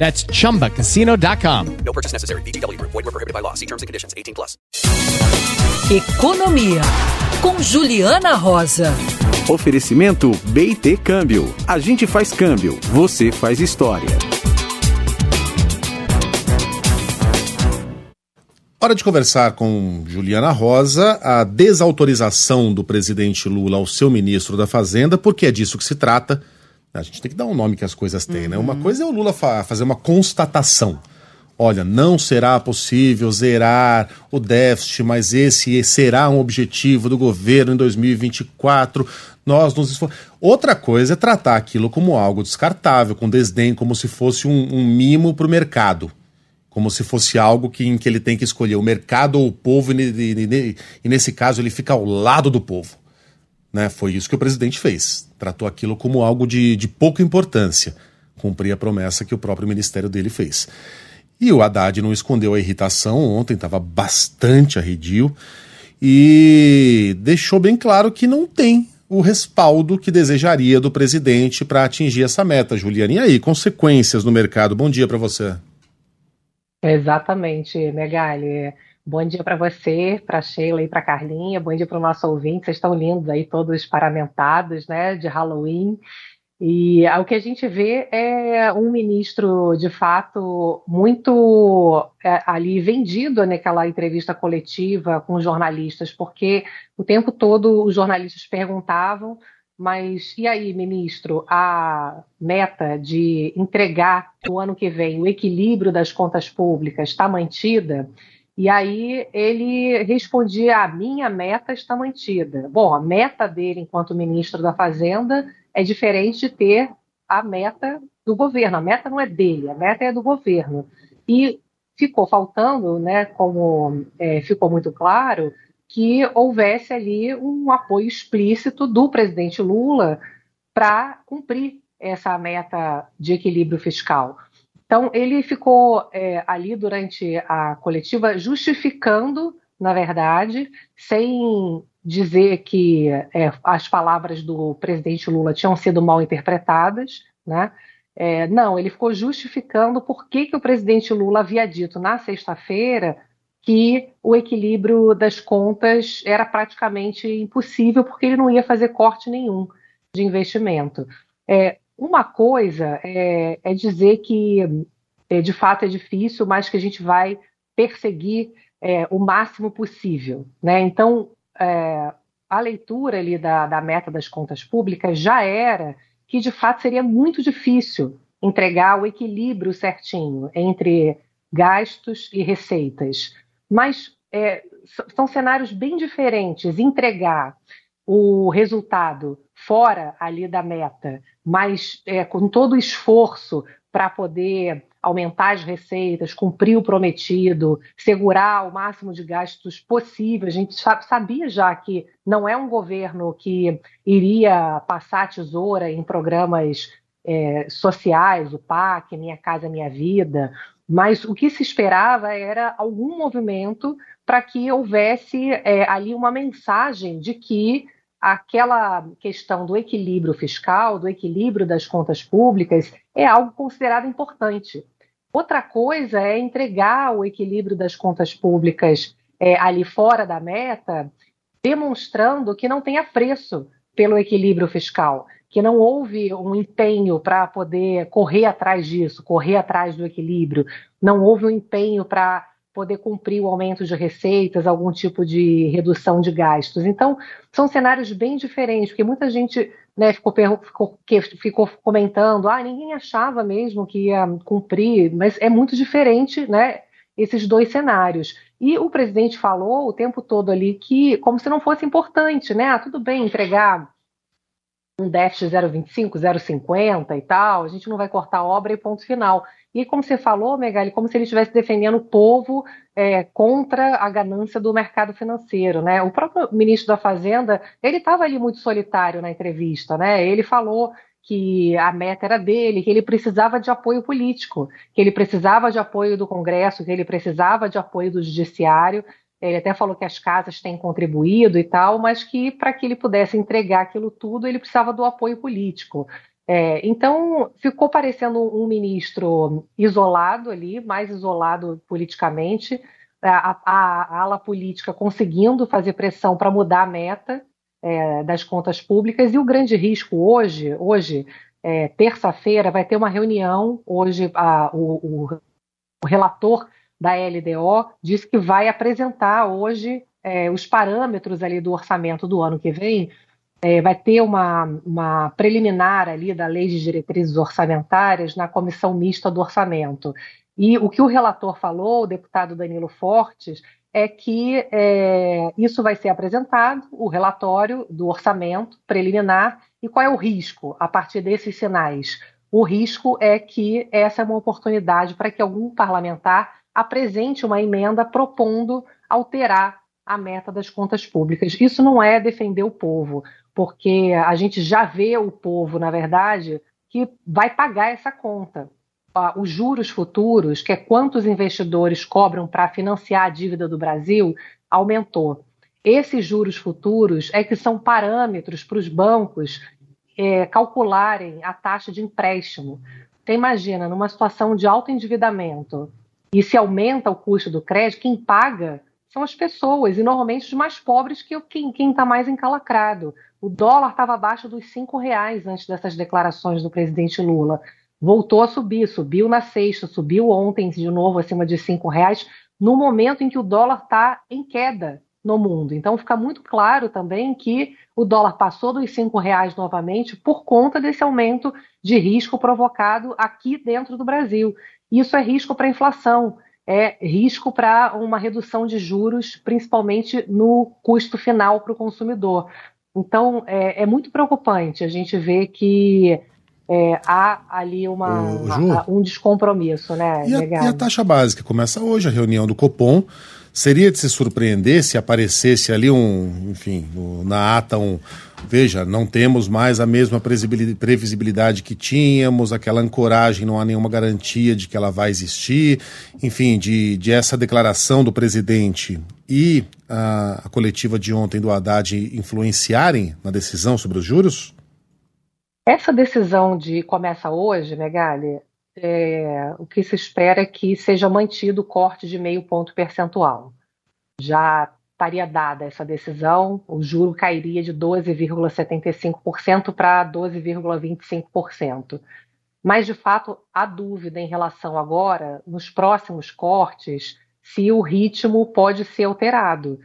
That's chumbacasino.com. No purchase necessary. VGW Group. Void were prohibited by law. See terms and conditions. 18 plus. Economia, com Juliana Rosa. Oferecimento BT Câmbio. A gente faz câmbio, você faz história. Hora de conversar com Juliana Rosa a desautorização do presidente Lula ao seu ministro da Fazenda, porque é disso que se trata. A gente tem que dar um nome que as coisas têm, né? Uma coisa é o Lula fa fazer uma constatação. Olha, não será possível zerar o déficit, mas esse será um objetivo do governo em 2024. Nós nos esfor... Outra coisa é tratar aquilo como algo descartável, com desdém, como se fosse um, um mimo para o mercado como se fosse algo que, em que ele tem que escolher o mercado ou o povo, e, e, e, e, nesse caso ele fica ao lado do povo. Né? Foi isso que o presidente fez. Tratou aquilo como algo de, de pouca importância. Cumprir a promessa que o próprio ministério dele fez. E o Haddad não escondeu a irritação ontem, estava bastante arredio e deixou bem claro que não tem o respaldo que desejaria do presidente para atingir essa meta. Juliana, e aí, consequências no mercado? Bom dia para você. Exatamente, Megali. Bom dia para você, para Sheila e para Carlinha. Bom dia para o nosso ouvinte. Vocês estão lindos aí, todos paramentados, né, de Halloween. E o que a gente vê é um ministro, de fato, muito é, ali vendido naquela entrevista coletiva com os jornalistas, porque o tempo todo os jornalistas perguntavam mas e aí, ministro, a meta de entregar no ano que vem o equilíbrio das contas públicas está mantida? E aí ele respondia: a minha meta está mantida. Bom, a meta dele enquanto ministro da Fazenda é diferente de ter a meta do governo. A meta não é dele, a meta é do governo. E ficou faltando, né, como é, ficou muito claro, que houvesse ali um apoio explícito do presidente Lula para cumprir essa meta de equilíbrio fiscal. Então, ele ficou é, ali durante a coletiva justificando, na verdade, sem dizer que é, as palavras do presidente Lula tinham sido mal interpretadas, né? É, não, ele ficou justificando por que, que o presidente Lula havia dito na sexta-feira que o equilíbrio das contas era praticamente impossível, porque ele não ia fazer corte nenhum de investimento. É, uma coisa é, é dizer que é, de fato é difícil, mas que a gente vai perseguir é, o máximo possível. Né? Então, é, a leitura ali da, da meta das contas públicas já era que de fato seria muito difícil entregar o equilíbrio certinho entre gastos e receitas mas é, são cenários bem diferentes. Entregar o resultado fora ali da meta, mas é, com todo o esforço para poder aumentar as receitas, cumprir o prometido, segurar o máximo de gastos possível. A gente sabia já que não é um governo que iria passar tesoura em programas é, sociais, o PAC, Minha Casa Minha Vida, mas o que se esperava era algum movimento para que houvesse é, ali uma mensagem de que aquela questão do equilíbrio fiscal, do equilíbrio das contas públicas, é algo considerado importante. Outra coisa é entregar o equilíbrio das contas públicas é, ali fora da meta, demonstrando que não tem apreço pelo equilíbrio fiscal que não houve um empenho para poder correr atrás disso, correr atrás do equilíbrio, não houve um empenho para poder cumprir o aumento de receitas, algum tipo de redução de gastos. Então, são cenários bem diferentes, porque muita gente né, ficou, ficou, ficou comentando, ah, ninguém achava mesmo que ia cumprir, mas é muito diferente, né, esses dois cenários. E o presidente falou o tempo todo ali que, como se não fosse importante, né, ah, tudo bem entregar um déficit 0,25, 0,50 e tal, a gente não vai cortar a obra e ponto final. E como você falou, Megali, como se ele estivesse defendendo o povo é, contra a ganância do mercado financeiro, né? O próprio ministro da Fazenda, ele estava ali muito solitário na entrevista, né? Ele falou que a meta era dele, que ele precisava de apoio político, que ele precisava de apoio do Congresso, que ele precisava de apoio do Judiciário. Ele até falou que as casas têm contribuído e tal, mas que para que ele pudesse entregar aquilo tudo, ele precisava do apoio político. É, então, ficou parecendo um ministro isolado ali, mais isolado politicamente, a, a, a ala política conseguindo fazer pressão para mudar a meta é, das contas públicas, e o grande risco hoje, hoje é, terça-feira, vai ter uma reunião, hoje a, o, o, o, relator da LDO disse que vai apresentar hoje é, os parâmetros ali do orçamento do ano que vem, é, vai ter uma, uma, preliminar ali da Lei de Diretrizes Orçamentárias na Comissão Mista do Orçamento. E o que o relator falou, o deputado Danilo Fortes, é que é, isso vai ser apresentado, o relatório do orçamento preliminar, e qual é o risco a partir desses sinais? O risco é que essa é uma oportunidade para que algum parlamentar apresente uma emenda propondo alterar a meta das contas públicas. Isso não é defender o povo porque a gente já vê o povo, na verdade, que vai pagar essa conta. Os juros futuros, que é quantos investidores cobram para financiar a dívida do Brasil, aumentou. Esses juros futuros é que são parâmetros para os bancos é, calcularem a taxa de empréstimo. Você imagina, numa situação de alto endividamento, e se aumenta o custo do crédito, quem paga são as pessoas, e normalmente os mais pobres que quem está mais encalacrado. O dólar estava abaixo dos cinco reais antes dessas declarações do presidente Lula. Voltou a subir, subiu na sexta, subiu ontem de novo acima de cinco reais, no momento em que o dólar está em queda no mundo. Então fica muito claro também que o dólar passou dos cinco reais novamente por conta desse aumento de risco provocado aqui dentro do Brasil. Isso é risco para a inflação é risco para uma redução de juros, principalmente no custo final para o consumidor. Então, é, é, muito preocupante a gente ver que é, há ali uma, Ju, um descompromisso, né? E a, e a, taxa básica começa hoje, a reunião do Copom. Seria de se surpreender se aparecesse ali um, enfim, na ata um. Veja, não temos mais a mesma previsibilidade que tínhamos, aquela ancoragem, não há nenhuma garantia de que ela vai existir. Enfim, de, de essa declaração do presidente e a, a coletiva de ontem do Haddad influenciarem na decisão sobre os juros? Essa decisão de começa hoje, né, Gali, é, o que se espera é que seja mantido o corte de meio ponto percentual. Já estaria dada essa decisão, o juro cairia de 12,75% para 12,25%. Mas, de fato, há dúvida em relação agora, nos próximos cortes, se o ritmo pode ser alterado.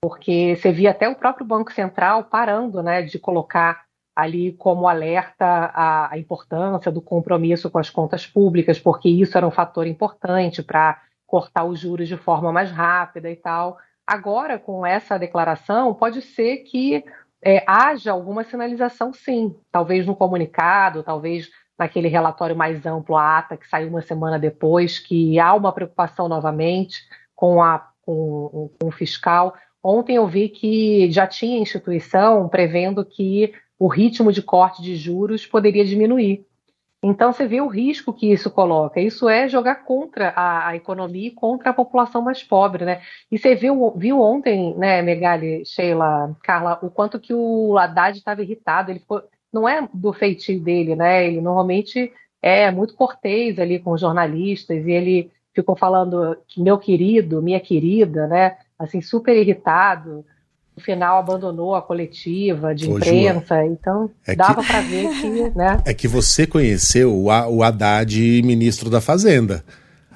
Porque você via até o próprio Banco Central parando né, de colocar ali como alerta a, importância do compromisso com as contas públicas, porque isso era um fator importante para cortar os juros de forma mais rápida e tal. Agora, com essa declaração, pode ser que é, haja alguma sinalização, sim, talvez no comunicado, talvez naquele relatório mais amplo, a ata, que saiu uma semana depois, que há uma preocupação novamente com, a, com, com o fiscal. Ontem eu vi que já tinha instituição prevendo que o ritmo de corte de juros poderia diminuir. Então você vê o risco que isso coloca. Isso é jogar contra a, a economia e contra a população mais pobre, né? E você viu, viu ontem, né, Megali, Sheila, Carla, o quanto que o Haddad estava irritado. Ele ficou, não é do feitio dele, né? Ele normalmente é muito cortês ali com os jornalistas e ele ficou falando meu querido, minha querida, né? Assim super irritado no final abandonou a coletiva de Ô, imprensa, então é dava para ver que. Né? É que você conheceu o, o Haddad, ministro da Fazenda.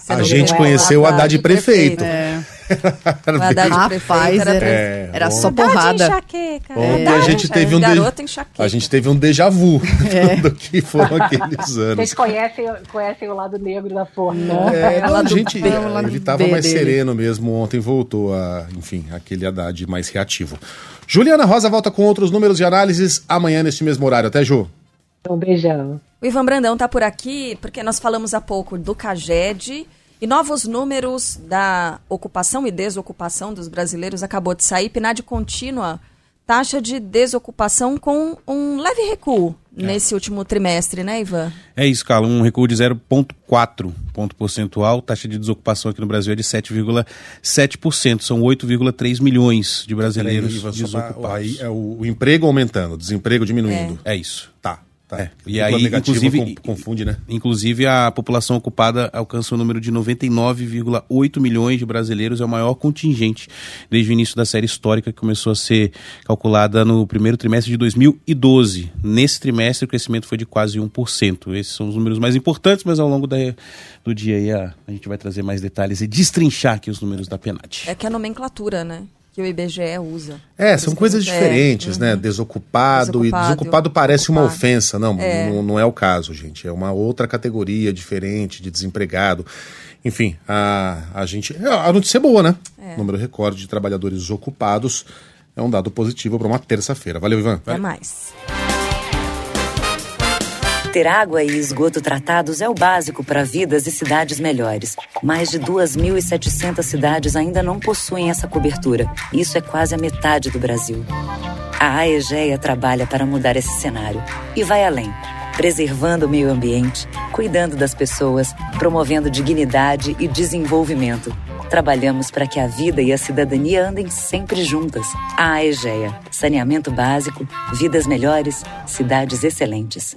A não gente conheceu o Haddad prefeito. É. Era Haddad bem- prefeito Rapaz, era, era, É, era só Haddad porrada. enxaqueca. Ontem Haddad a gente teve um de- Garota enxaqueca. A gente teve um déjà vu É. do que foram aqueles anos. Vocês conhecem, conhecem o lado negro da força. É, não, Lá a gente, B, ele tava B mais dele. sereno mesmo ontem, voltou a, enfim, aquele Haddad mais reativo. Juliana Rosa volta com outros números de análises amanhã neste mesmo horário. Até, Ju. Um beijão. O Ivan Brandão tá por aqui porque nós falamos há pouco do CAGED e novos números da ocupação e desocupação dos brasileiros acabou de sair. PNAD contínua, taxa de desocupação com um leve recuo nesse último trimestre, né, Ivan? É isso, Carla, um recuo de 0,4 ponto percentual. Taxa de desocupação aqui no Brasil é de 7,7%. São 8,3 milhões de brasileiros Peraí, desocupados. aí é o, o emprego aumentando, o desemprego diminuindo. É isso. Tá, tá. É, e aí, inclusive, confunde, né? Inclusive, a população ocupada alcança o número de 99,8 milhões de brasileiros, é o maior contingente desde o início da série histórica, que começou a ser calculada no primeiro trimestre de 2012. Nesse trimestre, o crescimento foi de quase 1%. Esses são os números mais importantes, mas ao longo da- do dia aí, a, a gente vai trazer mais detalhes e destrinchar aqui os números da PNAD. É que é a nomenclatura, né? Que o IBGE usa. É, são coisas É, diferentes, né? uhum. Desocupado, e Desocupado, desocupado parece uma ocupado. ofensa. Não, É. não, não é o caso, gente. É uma outra categoria diferente de desempregado. Enfim, a, a gente. A notícia é boa, né? É. Número recorde de trabalhadores ocupados é um dado positivo para uma terça-feira. Valeu, Ivan. Até mais. Ter água e esgoto tratados é o básico para vidas e cidades melhores. Mais de 2.700 cidades ainda não possuem essa cobertura. Isso é quase a metade do Brasil. A AEGEA trabalha para mudar esse cenário e vai além, preservando o meio ambiente, cuidando das pessoas, promovendo dignidade e desenvolvimento. Trabalhamos para que a vida e a cidadania andem sempre juntas. A AEGEA. Saneamento básico, vidas melhores, cidades excelentes.